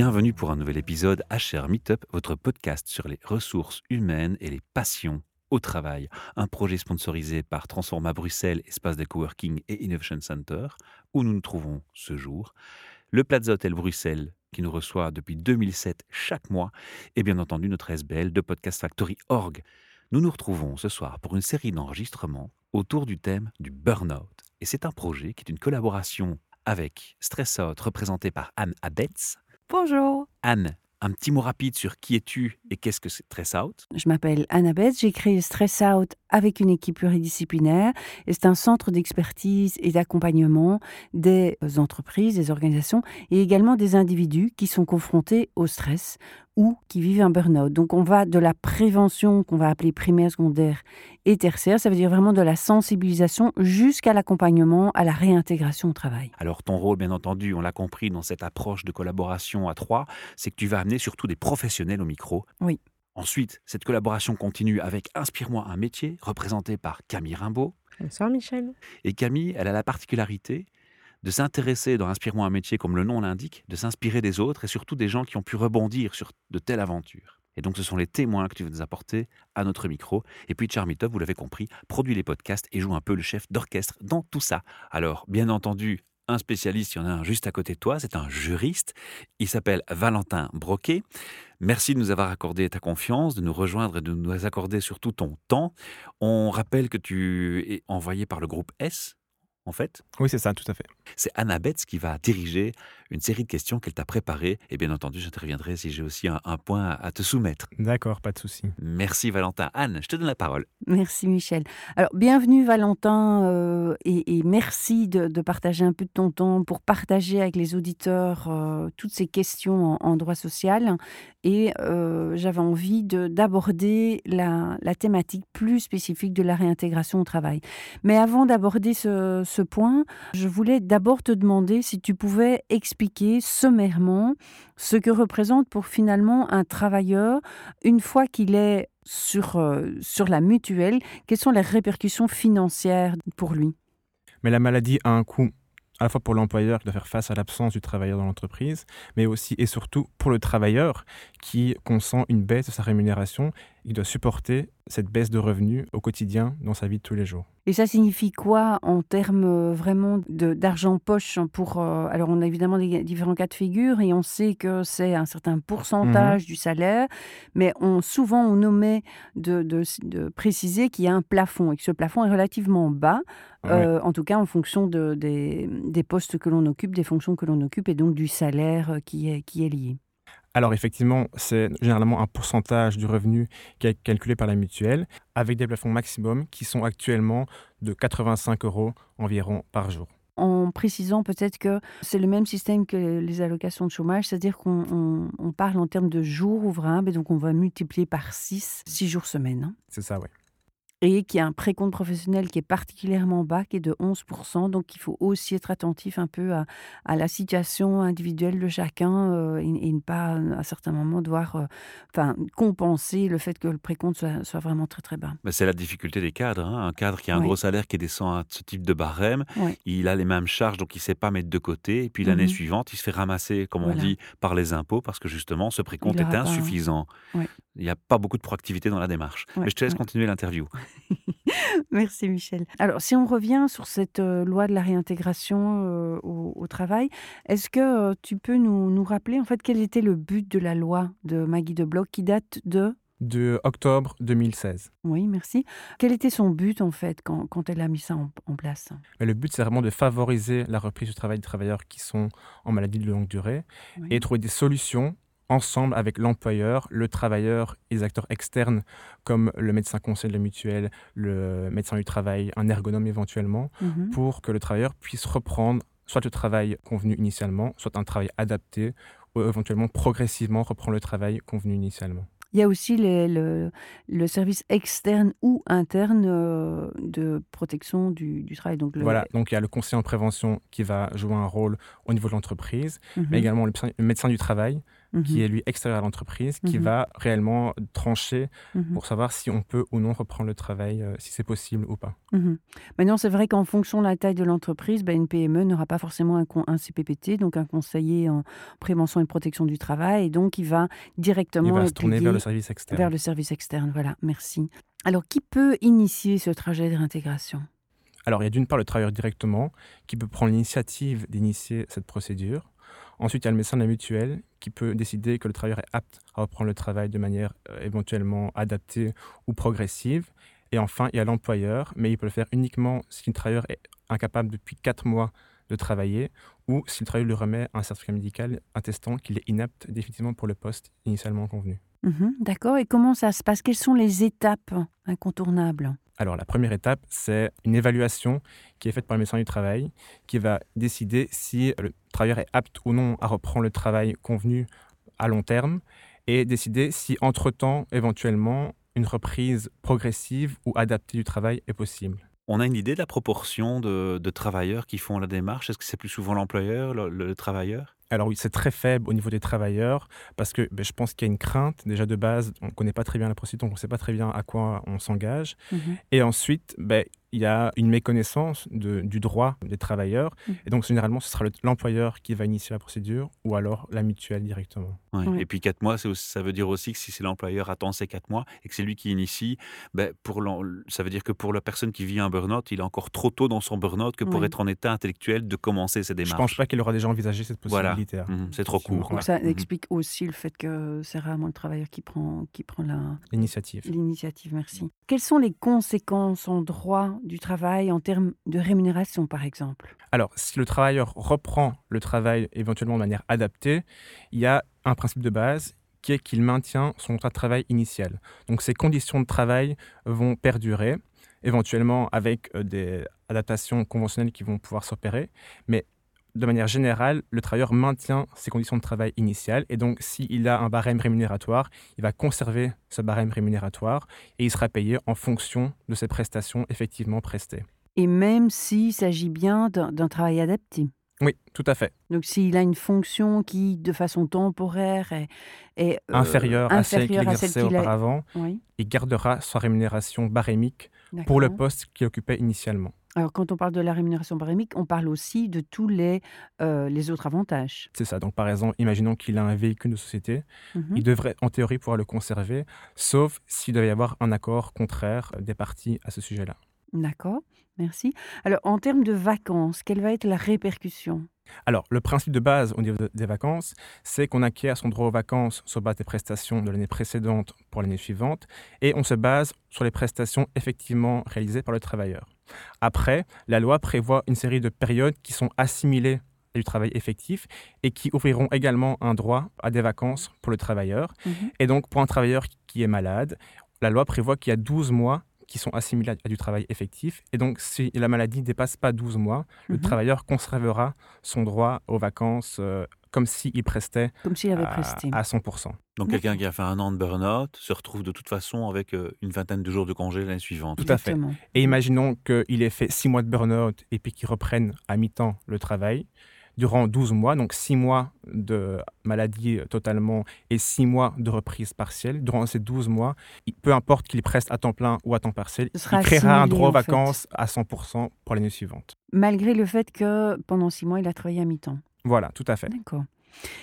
Bienvenue pour un nouvel épisode HR Meetup, votre podcast sur les ressources humaines et les passions au travail. Un projet sponsorisé par Transforma Bruxelles, espace de coworking et Innovation Center, où nous nous trouvons ce jour. Le Plaza Hotel Bruxelles, qui nous reçoit depuis 2007 chaque mois, et bien entendu notre SBL de Podcast Factory Org. Nous nous retrouvons ce soir pour une série d'enregistrements autour du thème du burn-out. Et c'est un projet qui est une collaboration avec Stress Out, représenté par Anne Abetz. Bonjour. Anne, un petit mot rapide sur qui es-tu et qu'est-ce que c'est Stress Out? Je m'appelle Annabeth, j'ai créé Stress Out avec une équipe pluridisciplinaire et c'est un centre d'expertise et d'accompagnement des entreprises, des organisations et également des individus qui sont confrontés au stress ou qui vivent un burn-out. Donc on va de la prévention qu'on va appeler primaire, secondaire et tertiaire, ça veut dire vraiment de la sensibilisation jusqu'à l'accompagnement, à la réintégration au travail. Alors ton rôle, bien entendu, on l'a compris dans cette approche de collaboration à trois, c'est que tu vas amener surtout des professionnels au micro. Oui. Ensuite, cette collaboration continue avec Inspire-moi un métier, représenté par Camille Rimbaud. Bonsoir Michel. Et Camille, elle a la particularité de s'intéresser dans Inspire-moi un métier, comme le nom l'indique, de s'inspirer des autres et surtout des gens qui ont pu rebondir sur de telles aventures. Et donc, ce sont les témoins que tu veux nous apporter à notre micro. Et puis, Charmitov, vous l'avez compris, produit les podcasts et joue un peu le chef d'orchestre dans tout ça. Alors, bien entendu, un spécialiste, il y en a un juste à côté de toi, c'est un juriste. Il s'appelle Valentin Broquet. Merci de nous avoir accordé ta confiance, de nous rejoindre et de nous accorder surtout ton temps. On rappelle que tu es envoyé par le groupe S, en fait? Oui, c'est ça, tout à fait. C'est Anna Betts qui va diriger une série de questions qu'elle t'a préparées. Et bien entendu, j'interviendrai si j'ai aussi un, point à te soumettre. D'accord, pas de souci. Merci Valentin. Anne, je te donne la parole. Merci Michel. Alors, bienvenue Valentin euh, et, merci de, partager un peu de ton temps pour partager avec les auditeurs euh, toutes ces questions en, droit social. Et euh, j'avais envie d'aborder la, la, thématique plus spécifique de la réintégration au travail. Mais avant d'aborder ce, ce point, je voulais d'abord te demander si tu pouvais expliquer expliquer sommairement ce que représente pour finalement un travailleur une fois qu'il est sur, euh, sur la mutuelle, quelles sont les répercussions financières pour lui? Mais la maladie a un coût à la fois pour l'employeur qui doit faire face à l'absence du travailleur dans l'entreprise, mais aussi et surtout pour le travailleur qui consent une baisse de sa rémunération, il doit supporter cette baisse de revenus au quotidien dans sa vie de tous les jours. Et ça signifie quoi en termes euh, vraiment d'argent poche pour euh, alors on a évidemment des différents cas de figure et on sait que c'est un certain pourcentage mhm. du salaire, mais on souvent on omet de, de, préciser qu'il y a un plafond et que ce plafond est relativement bas, euh, en tout cas en fonction de, des, des postes que l'on occupe, des fonctions que l'on occupe et donc du salaire qui est, qui est lié. Alors effectivement, c'est généralement un pourcentage du revenu qui est calculé par la mutuelle, avec des plafonds maximum qui sont actuellement de 85 euros environ par jour en précisant peut-être que c'est le même système que les allocations de chômage, c'est-à-dire qu'on parle en termes de jours ouvrables, et donc on va multiplier par 6, 6 jours semaine. Hein. C'est ça, oui et qui a un précompte professionnel qui est particulièrement bas, qui est de 11%. Donc, il faut aussi être attentif un peu à, à la situation individuelle de chacun euh, et, ne pas, à certains moments, devoir euh, enfin, compenser le fait que le précompte soit, soit vraiment très, très bas. c'est la difficulté des cadres. Hein. Un cadre qui a un gros salaire qui descend à ce type de barème, il a les mêmes charges, donc il ne sait pas mettre de côté. Et puis, l'année mmh suivante, il se fait ramasser, comme on dit, par les impôts, parce que justement, ce précompte est insuffisant. Il n'y a pas beaucoup de proactivité dans la démarche. Mais je te laisse continuer l'interview. Merci Michel. Alors si on revient sur cette euh, loi de la réintégration euh, au, travail, est-ce que euh, tu peux nous, nous, rappeler en fait quel était le but de la loi de Maggie de Bloch qui date de de octobre 2016. Oui, merci. Quel était son but en fait quand, quand elle a mis ça en, place? Le but c'est vraiment de favoriser la reprise du travail des travailleurs qui sont en maladie de longue durée et trouver des solutions ensemble avec l'employeur, le travailleur et les acteurs externes comme le médecin conseil de la mutuelle, le médecin du travail, un ergonome éventuellement, mhm. pour que le travailleur puisse reprendre soit le travail convenu initialement, soit un travail adapté, ou éventuellement progressivement reprendre le travail convenu initialement. Il y a aussi le, le, service externe ou interne euh, de protection du, du travail. Donc Voilà, donc il y a le conseiller en prévention qui va jouer un rôle au niveau de l'entreprise, mais mhm. également le, médecin du travail qui est lui extérieur à l'entreprise, qui Mhm. va réellement trancher Mhm. pour savoir si on peut ou non reprendre le travail, euh, si c'est possible ou pas. Mhm. Maintenant, c'est vrai qu'en fonction de la taille de l'entreprise, ben, une PME n'aura pas forcément un, con- un CPPT, donc un conseiller en prévention et protection du travail, et donc il va directement Il va se tourner vers le service externe. vers le service externe. Voilà, merci. Alors, qui peut initier ce trajet de réintégration? Alors, il y a d'une part le travailleur directement qui peut prendre l'initiative d'initier cette procédure. Ensuite, il y a le médecin de la mutuelle qui peut décider que le travailleur est apte à reprendre le travail de manière euh, éventuellement adaptée ou progressive. Et enfin, il y a l'employeur, mais il peut le faire uniquement si le travailleur est incapable depuis 4 mois de travailler ou si le travailleur lui remet un certificat médical attestant qu'il est inapte définitivement pour le poste initialement convenu. Mhm, D'accord. Et comment ça se passe? Quelles sont les étapes incontournables? Alors, la première étape, c'est une évaluation qui est faite par le médecin du travail, qui va décider si le travailleur est apte ou non à reprendre le travail convenu à long terme et décider si, entre-temps, éventuellement, une reprise progressive ou adaptée du travail est possible. On a une idée de la proportion de, travailleurs qui font la démarche? Est-ce que c'est plus souvent l'employeur, le, le travailleur? Alors oui, c'est très faible au niveau des travailleurs parce que ben, je pense qu'il y a une crainte déjà de base. On ne connaît pas très bien la procédure, donc on ne sait pas très bien à quoi on s'engage. Mhm. Et ensuite, ben, il y a une méconnaissance de- du droit des travailleurs. Mhm. Et donc, généralement, ce sera le- l'employeur qui va initier la procédure ou alors la mutuelle directement. Ouais. Ouais. Et puis quatre mois, ça veut dire aussi que si c'est l'employeur attend ces quatre mois et que c'est lui qui initie, ben pour ça veut dire que pour la personne qui vit un burn-out, il est encore trop tôt dans son burn-out que pour être en état intellectuel de commencer ses Je ne démarches. pense pas qu'il aura déjà envisagé cette possibilité. Mhm, c'est trop court. Donc ça Mhm. explique aussi le fait que c'est rarement le travailleur qui prend, qui prend la, L'initiative. l'initiative. Merci. Quelles sont les conséquences en droit du travail en termes de rémunération, par exemple Alors, si le travailleur reprend le travail éventuellement de manière adaptée, il y a un principe de base qui est qu'il maintient son contrat de travail initial. Donc, ces conditions de travail vont perdurer, éventuellement avec euh, des adaptations conventionnelles qui vont pouvoir s'opérer, mais de manière générale, le travailleur maintient ses conditions de travail initiales et donc s'il a un barème rémunératoire, il va conserver ce barème rémunératoire et il sera payé en fonction de ses prestations effectivement prestées. Et même s'il s'agit bien d'un travail adapté. Oui, tout à fait. Donc s'il a une fonction qui, de façon temporaire, est, est, euh, inférieure à celle qu'il exerçait a- auparavant, Oui, il gardera sa rémunération barémique pour le poste qu'il occupait initialement. Alors quand on parle de la rémunération barémique, on parle aussi de tous les, euh, les autres avantages. C'est ça. Donc, par exemple, imaginons qu'il a un véhicule de société, Mhm. il devrait, en théorie, pouvoir le conserver, sauf s'il devait y avoir un accord contraire des parties à ce sujet-là. D'accord, merci. Alors en termes de vacances, quelle va être la répercussion? Alors, le principe de base au niveau de- des vacances, c'est qu'on acquiert son droit aux vacances sur base des prestations de l'année précédente pour l'année suivante, et on se base sur les prestations effectivement réalisées par le travailleur. Après, la loi prévoit une série de périodes qui sont assimilées à du travail effectif et qui ouvriront également un droit à des vacances pour le travailleur. Mhm. Et donc, pour un travailleur qui est malade, la loi prévoit qu'il y a 12 mois qui sont assimilés à du travail effectif. Et donc, si la maladie ne dépasse pas 12 mois, le Mhm. travailleur conservera son droit aux vacances euh, comme s'il prestait Comme s'il avait à, presté. à 100%. Donc quelqu'un qui a fait un an de burn-out se retrouve de toute façon avec euh, une vingtaine de jours de congé l'année suivante. Tout à fait. Et imaginons qu'il ait fait 6 mois de burn-out et puis qu'il reprenne à mi-temps le travail durant 12 mois, donc 6 mois de maladie totalement et 6 mois de reprise partielle. Durant ces 12 mois, peu importe qu'il preste à temps plein ou à temps partiel, il créera un droit aux en fait. vacances à 100% pour l'année suivante. Malgré le fait que pendant six mois, il a travaillé à mi-temps. Voilà, tout à fait. D'accord.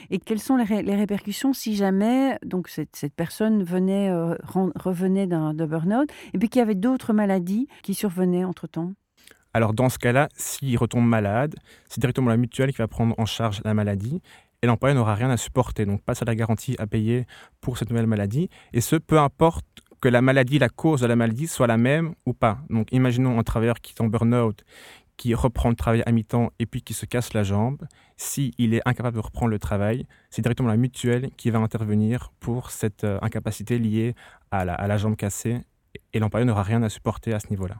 Et quelles sont les, ré- les répercussions si jamais donc cette, cette personne venait, euh, revenait d'un burn-out et puis qu'il y avait d'autres maladies qui survenaient entre-temps? Alors dans ce cas-là, s'il retombe malade, c'est directement la mutuelle qui va prendre en charge la maladie et l'employeur n'aura rien à supporter, donc pas de la garantie à payer pour cette nouvelle maladie. Et ce, peu importe que la maladie, la cause de la maladie soit la même ou pas. Donc imaginons un travailleur qui est en burn-out, qui reprend le travail à mi-temps et puis qui se casse la jambe. S'il est incapable de reprendre le travail, c'est directement la mutuelle qui va intervenir pour cette euh, incapacité liée à la jambe cassée et l'employeur n'aura rien à supporter à ce niveau-là.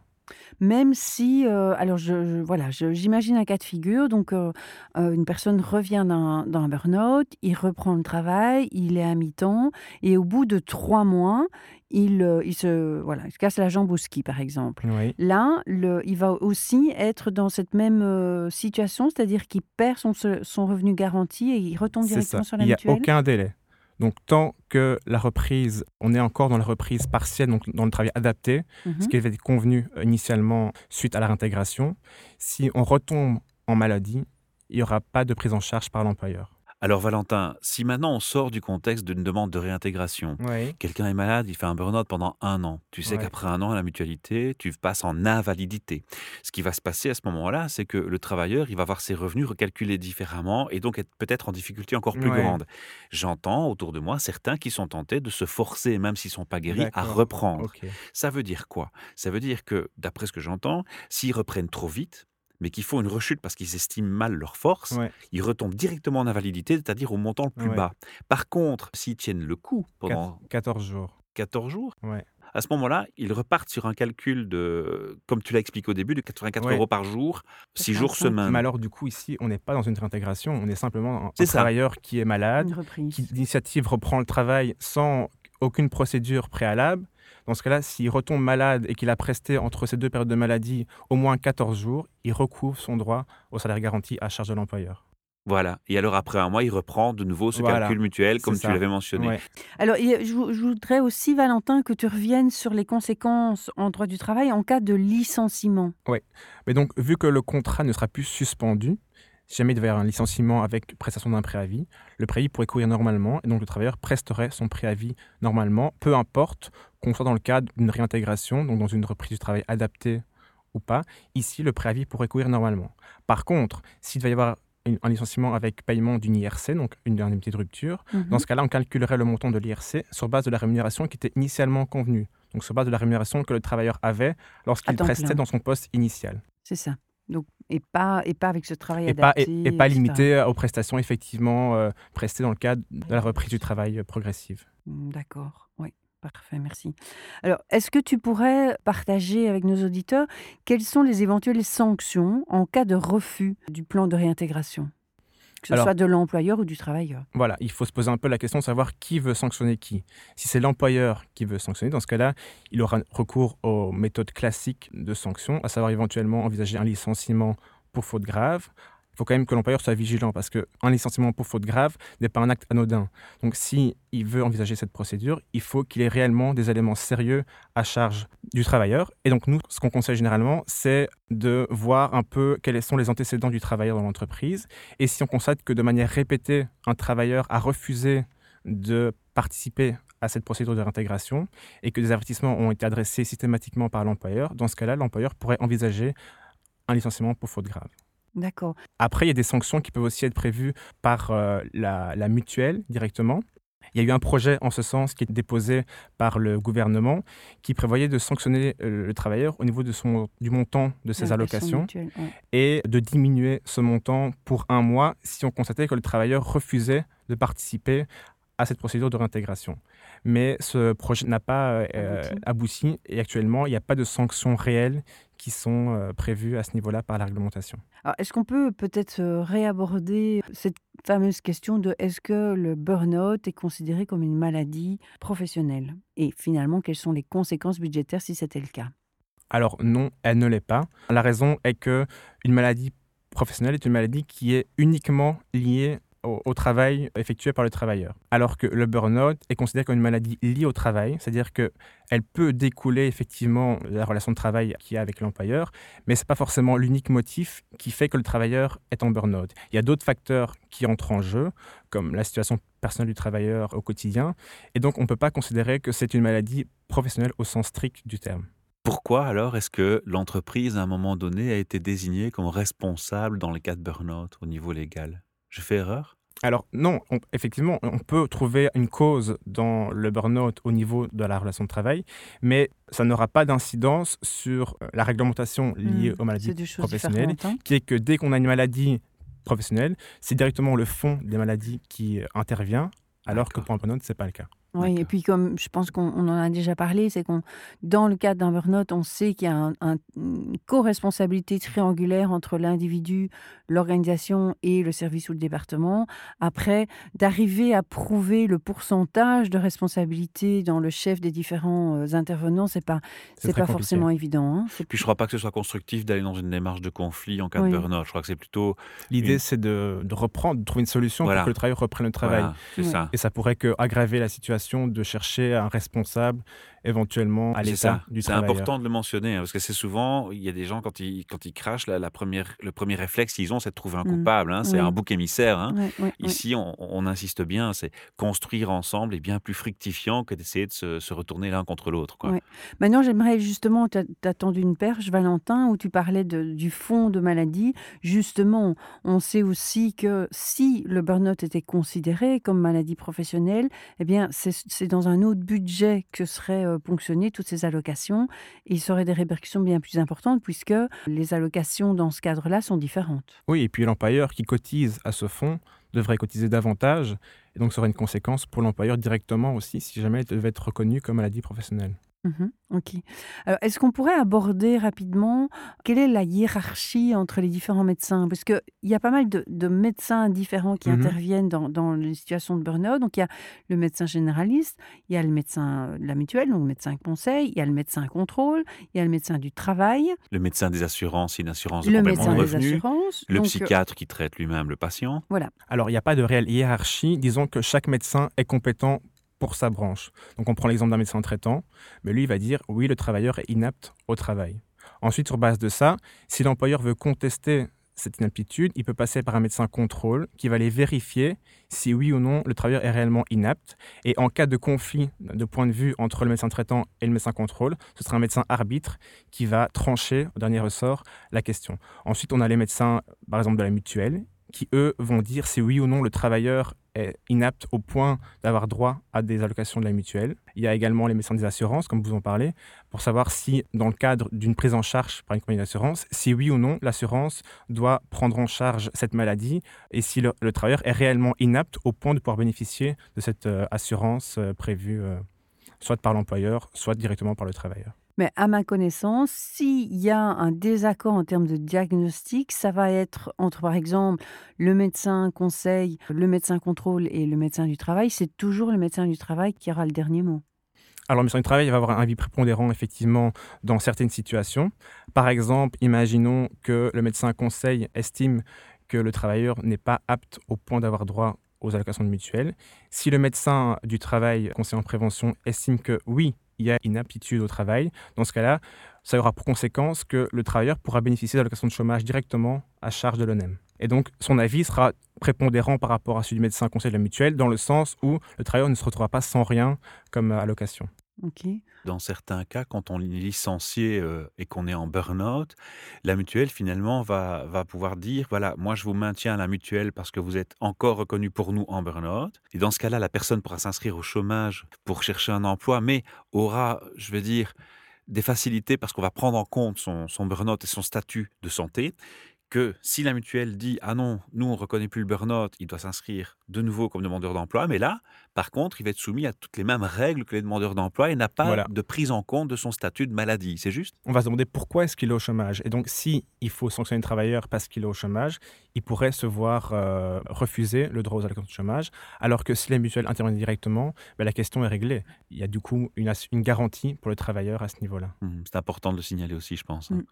Même si, euh, alors je, voilà, j'imagine un cas de figure, donc euh, euh, une personne revient d'un burn-out, il reprend le travail, il est à mi-temps, et au bout de trois mois, il, il, se, voilà, il casse la jambe au ski, par exemple. Là, le, il va aussi être dans cette même situation, c'est-à-dire qu'il perd son, son revenu garanti et il retombe directement sur la mutuelle. Il n'y a aucun délai. Donc, tant que la reprise, on est encore dans la reprise partielle, donc dans le travail adapté, ce mhm. qui avait été convenu initialement suite à la réintégration, si on retombe en maladie, il n'y aura pas de prise en charge par l'employeur. Alors Valentin, si maintenant on sort du contexte d'une demande de réintégration, quelqu'un est malade, il fait un burn-out pendant un an. Tu sais qu'après un an à la mutualité, tu passes en invalidité. Ce qui va se passer à ce moment-là, c'est que le travailleur, il va avoir ses revenus recalculés différemment et donc être peut-être en difficulté encore plus grande. J'entends autour de moi certains qui sont tentés de se forcer, même s'ils ne sont pas guéris, à reprendre. Ça veut dire quoi? Ça veut dire que, d'après ce que j'entends, s'ils reprennent trop vite, mais qui font une rechute parce qu'ils estiment mal leur force, ils retombent directement en invalidité, c'est-à-dire au montant le plus bas. Par contre, s'ils tiennent le coup pendant 14 jours, 14 jours à ce moment-là, ils repartent sur un calcul de, comme tu l'as expliqué au début, de 84 euros par jour, 6 jours semaine. Mais alors, du coup, ici, on n'est pas dans une réintégration, on est simplement un, travailleur qui est malade, qui d'initiative reprend le travail sans aucune procédure préalable dans ce cas-là, s'il retombe malade et qu'il a presté entre ces deux périodes de maladie au moins 14 jours, il recouvre son droit au salaire garanti à charge de l'employeur. Voilà. Et alors, après un mois, il reprend de nouveau ce calcul mutuel, comme tu l'avais mentionné. Alors, je, voudrais aussi, Valentin, que tu reviennes sur les conséquences en droit du travail en cas de licenciement. Oui. Mais donc, vu que le contrat ne sera plus suspendu, si jamais il devait y avoir un licenciement avec prestation d'un préavis, le préavis pourrait courir normalement et donc le travailleur presterait son préavis normalement, peu importe qu'on soit dans le cadre d'une réintégration, donc dans une reprise du travail adaptée ou pas. Ici, le préavis pourrait courir normalement. Par contre, s'il devait y avoir un licenciement avec paiement d'une IRC, donc une indemnité de rupture, mhm. dans ce cas-là, on calculerait le montant de l'IRC sur base de la rémunération qui était initialement convenue, donc sur base de la rémunération que le travailleur avait lorsqu'il prestait dans son poste initial. C'est ça. Donc, et pas, et pas avec ce travail et adapté. Pas, et, pas limité aux prestations effectivement euh, prestées dans le cadre de la reprise du travail euh, progressive. Mmh, d'accord, oui. Parfait, merci. Alors, est-ce que tu pourrais partager avec nos auditeurs quelles sont les éventuelles sanctions en cas de refus du plan de réintégration? Que ce soit de l'employeur ou du travailleur. Voilà, il faut se poser un peu la question de savoir qui veut sanctionner qui. Si c'est l'employeur qui veut sanctionner, dans ce cas-là, il aura recours aux méthodes classiques de sanction, à savoir éventuellement envisager un licenciement pour faute grave, il faut quand même que l'employeur soit vigilant parce qu'un licenciement pour faute grave n'est pas un acte anodin. Donc, s'il il veut envisager cette procédure, il faut qu'il ait réellement des éléments sérieux à charge du travailleur. Et donc, nous, ce qu'on conseille généralement, c'est de voir un peu quels sont les antécédents du travailleur dans l'entreprise. Et si on constate que de manière répétée, un travailleur a refusé de participer à cette procédure de réintégration et que des avertissements ont été adressés systématiquement par l'employeur, dans ce cas-là, l'employeur pourrait envisager un licenciement pour faute grave. D'accord. Après, il y a des sanctions qui peuvent aussi être prévues par euh, la, mutuelle directement. Il y a eu un projet en ce sens qui est déposé par le gouvernement qui prévoyait de sanctionner le travailleur au niveau de son, du montant de ses allocations et de diminuer ce montant pour un mois si on constatait que le travailleur refusait de participer à cette procédure de réintégration. Mais ce projet n'a pas euh, abouti. et actuellement, il n'y a pas de sanctions réelles qui sont euh, prévues à ce niveau-là par la réglementation. Est-ce qu'on peut peut-être euh, réaborder cette fameuse question de est-ce que le burn-out est considéré comme une maladie professionnelle? Et finalement, quelles sont les conséquences budgétaires si c'était le cas? Alors non, elle ne l'est pas. La raison est que une maladie professionnelle est une maladie qui est uniquement liée au, travail effectué par le travailleur. Alors que le burn-out est considéré comme une maladie liée au travail, c'est-à-dire qu'elle peut découler effectivement de la relation de travail qu'il y a avec l'employeur, mais ce n'est pas forcément l'unique motif qui fait que le travailleur est en burn-out. Il y a d'autres facteurs qui entrent en jeu, comme la situation personnelle du travailleur au quotidien, et donc on ne peut pas considérer que c'est une maladie professionnelle au sens strict du terme. Pourquoi alors est-ce que l'entreprise, à un moment donné, a été désignée comme responsable dans les cas de burn-out au niveau légal? Je fais erreur? Alors non, effectivement, on peut trouver une cause dans le burn-out au niveau de la relation de travail, mais ça n'aura pas d'incidence sur euh, la réglementation liée mmh, aux maladies professionnelles, qui est que dès qu'on a une maladie professionnelle, c'est directement le fond des maladies qui euh, intervient, alors que pour un burn-out, ce n'est pas le cas. Oui, et puis comme je pense qu'on en a déjà parlé, c'est qu'on, dans le cadre d'un burn-out, on sait qu'il y a une co-responsabilité triangulaire entre l'individu, l'organisation et le service ou le département. Après, d'arriver à prouver le pourcentage de responsabilité dans le chef des différents euh, intervenants, c'est pas c'est pas forcément évident. Hein. Puis je crois pas que ce soit constructif d'aller dans une démarche de conflit en cas de burn-out. Je crois que c'est plutôt l'idée, c'est de, reprendre, de trouver une solution pour que le travailleur reprenne le travail. ça. Et ça pourrait que aggraver la situation de chercher un responsable éventuellement à l'état du. C'est important de le mentionner, hein, parce que c'est souvent, il y a des gens, quand ils, quand ils crachent, la, première, le premier réflexe qu'ils ont, c'est de trouver un mmh. coupable. Hein, c'est un bouc émissaire. Hein. Ici, on, insiste bien, c'est construire ensemble est bien plus fructifiant que d'essayer de se, retourner l'un contre l'autre. Maintenant, j'aimerais justement, tu as, tendu une perche, Valentin, où tu parlais de, du fond de maladie. Justement, on sait aussi que si le burn-out était considéré comme maladie professionnelle, eh bien, c'est dans un autre budget que serait euh, ponctionner toutes ces allocations. Et il y aurait des répercussions bien plus importantes puisque les allocations dans ce cadre-là sont différentes. Oui, et puis l'employeur qui cotise à ce fonds devrait cotiser davantage. Et donc, ça aurait une conséquence pour l'employeur directement aussi si jamais il devait être reconnu comme maladie professionnelle. Mmh ok. Alors, est-ce qu'on pourrait aborder rapidement quelle est la hiérarchie entre les différents médecins? Parce qu'il y a pas mal de, médecins différents qui mmh interviennent dans, les situations de burn-out. Donc, il y a le médecin généraliste, il y a le médecin de la mutuelle, donc le médecin conseil, il y a le médecin contrôle, il y a le médecin du travail. Le médecin des assurances, une assurance de le médecin de Des assurances, le euh, psychiatre qui traite lui-même le patient. Voilà. Alors, il n'y a pas de réelle hiérarchie. Disons que chaque médecin est compétent pour sa branche. Donc on prend l'exemple d'un médecin traitant, mais lui il va dire oui, le travailleur est inapte au travail. Ensuite, sur base de ça, si l'employeur veut contester cette inaptitude, il peut passer par un médecin contrôle qui va aller vérifier si oui ou non le travailleur est réellement inapte. Et en cas de conflit de point de vue entre le médecin traitant et le médecin contrôle, ce sera un médecin arbitre qui va trancher au dernier ressort la question. Ensuite, on a les médecins, par exemple, de la mutuelle, qui, eux, vont dire si oui ou non le travailleur est inapte au point d'avoir droit à des allocations de la mutuelle. Il y a également les médecins des assurances, comme vous en parlez, pour savoir si, dans le cadre d'une prise en charge par une compagnie d'assurance, si oui ou non l'assurance doit prendre en charge cette maladie et si le, travailleur est réellement inapte au point de pouvoir bénéficier de cette euh, assurance euh, prévue euh, soit par l'employeur, soit directement par le travailleur. Mais à ma connaissance, s'il y a un désaccord en termes de diagnostic, ça va être entre, par exemple, le médecin conseil, le médecin contrôle et le médecin du travail. C'est toujours le médecin du travail qui aura le dernier mot. Alors, le médecin du travail va avoir un avis prépondérant, effectivement, dans certaines situations. Par exemple, imaginons que le médecin conseil estime que le travailleur n'est pas apte au point d'avoir droit aux allocations de mutuelle. Si le médecin du travail, conseiller en prévention, estime que oui, il y a une aptitude au travail, dans ce cas-là, ça aura pour conséquence que le travailleur pourra bénéficier d'allocations de chômage directement à charge de l'ONEM. Et donc, son avis sera prépondérant par rapport à celui du médecin conseil de la mutuelle, dans le sens où le travailleur ne se retrouvera pas sans rien comme allocation. Dans certains cas, quand on est licencié et qu'on est en burn-out, la mutuelle finalement va, va pouvoir dire voilà, moi je vous maintiens à la mutuelle parce que vous êtes encore reconnu pour nous en burn-out. Et dans ce cas-là, la personne pourra s'inscrire au chômage pour chercher un emploi, mais aura, je veux dire, des facilités parce qu'on va prendre en compte son, son burn-out et son statut de santé que si la mutuelle dit ah non, nous on reconnaît plus le burn-out, il doit s'inscrire de nouveau comme demandeur d'emploi, mais là, par contre, il va être soumis à toutes les mêmes règles que les demandeurs d'emploi et n'a pas de prise en compte de son statut de maladie. C'est juste? On va se demander pourquoi est-ce qu'il est au chômage. Et donc, si il faut sanctionner un travailleur parce qu'il est au chômage, il pourrait se voir euh, refuser le droit aux allocations de chômage, alors que si la mutuelle intervient directement, ben, la question est réglée. Il y a du coup une, une garantie pour le travailleur à ce niveau-là. Mmh, c'est important de le signaler aussi, je pense. Hein. Mmh.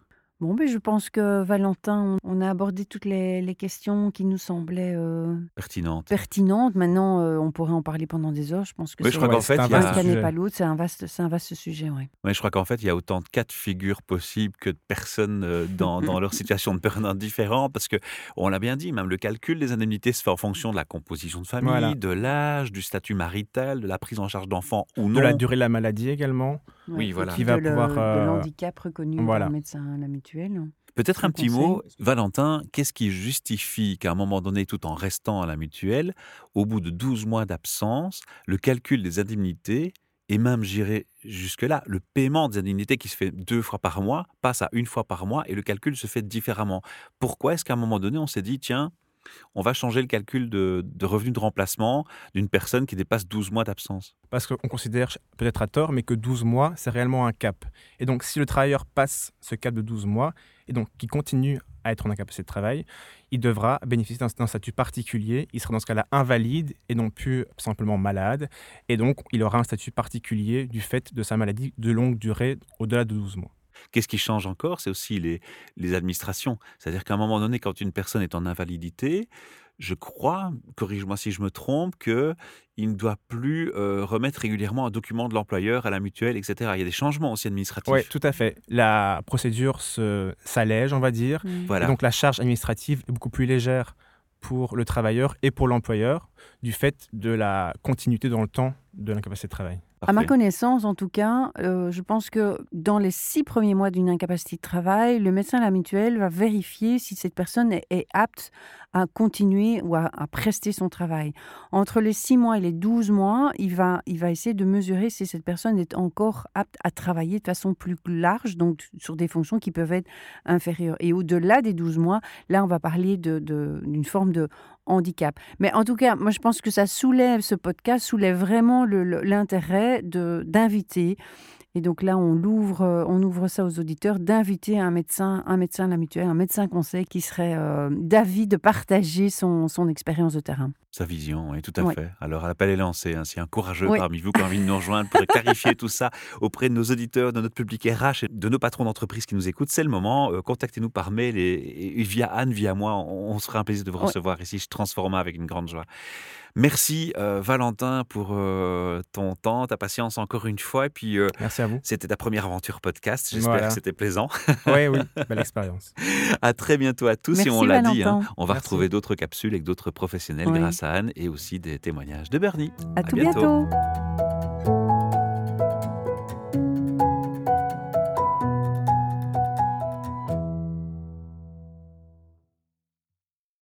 Bon, mais je pense que Valentin, on a abordé toutes les, questions qui nous semblaient euh, pertinentes. pertinentes. Maintenant, euh, on pourrait en parler pendant des heures. Je pense que oui, je crois qu'en fait, il y a... pas l'autre. C'est un vaste, c'est un vaste sujet. Oui. je crois qu'en fait, il y a autant de cas de figure possibles que de personnes euh, dans, dans, leur situation de burn-out différents, parce que on l'a bien dit, même le calcul des indemnités se fait en fonction de la composition de famille, de l'âge, du statut marital, de la prise en charge d'enfants ou non, de la durée de la maladie également. Oui, voilà. Qui va pouvoir de l'handicap reconnu par le médecin, la mutuelle. Peut-être un petit mot, Valentin, qu'est-ce qui justifie qu'à un moment donné, tout en restant à la mutuelle, au bout de 12 mois d'absence, le calcul des indemnités, et même j'irai jusque-là, le paiement des indemnités qui se fait deux fois par mois passe à une fois par mois et le calcul se fait différemment. Pourquoi est-ce qu'à un moment donné, on s'est dit, tiens, on va changer le calcul de, revenu de remplacement d'une personne qui dépasse 12 mois d'absence Parce qu'on considère peut-être à tort, mais que 12 mois, c'est réellement un cap. Et donc, si le travailleur passe ce cap de 12 mois, et donc qui continue à être en incapacité de travail, il devra bénéficier d'un statut particulier. Il sera dans ce cas-là invalide et non plus simplement malade. Et donc, il aura un statut particulier du fait de sa maladie de longue durée au-delà de 12 mois. Qu'est-ce qui change encore? C'est aussi les, les administrations. C'est-à-dire qu'à un moment donné, quand une personne est en invalidité, je crois, corrige-moi si je me trompe, qu'il ne doit plus euh, remettre régulièrement un document de l'employeur à la mutuelle, etc. Il y a des changements aussi administratifs. Oui, tout à fait. La procédure s'allège, on va dire. Mmh. Voilà. donc la charge administrative est beaucoup plus légère pour le travailleur et pour l'employeur du fait de la continuité dans le temps de l'incapacité de travail. À ma connaissance, en tout cas, euh, je pense que dans les six premiers mois d'une incapacité de travail, le médecin de la mutuelle va vérifier si cette personne est, est apte à continuer ou à, à prester son travail. Entre les six mois et les 12 mois, il va, il va essayer de mesurer si cette personne est encore apte à travailler de façon plus large, donc sur des fonctions qui peuvent être inférieures. Et au-delà des 12 mois, là, on va parler de- de- d'une forme de handicap. Mais en tout cas, moi, je pense que ça soulève, ce podcast soulève vraiment l'intérêt d'inviter. Et donc là, on l'ouvre, euh, on ouvre ça aux auditeurs, d'inviter un médecin, un médecin de la mutuelle, un médecin conseil qui serait euh, d'avis de partager son, son expérience de terrain. Sa vision, oui, tout à Ouais. fait. Alors, l'appel est lancé. hein. S'il y a un courageux Oui. parmi vous qui a envie de nous rejoindre pour clarifier tout ça auprès de nos auditeurs, de notre public RH et de nos patrons d'entreprise qui nous écoutent, c'est le moment. Euh, Contactez-nous par mail et, et via Anne, via moi. On, on se fera un plaisir de vous Ouais. recevoir ici. Je transforme avec une grande joie. Merci, euh, Valentin, pour euh, ton temps, ta patience encore une fois. Et puis, euh, Merci à vous. c'était ta première aventure podcast. J'espère Voilà. que c'était plaisant. Oui, oui, belle expérience. À très bientôt à tous. et Merci, on l'a dit, hein, Valentin. on va Merci. retrouver d'autres capsules avec d'autres professionnels Oui. grâce et aussi des témoignages de Bernie. À, À tout bientôt. bientôt.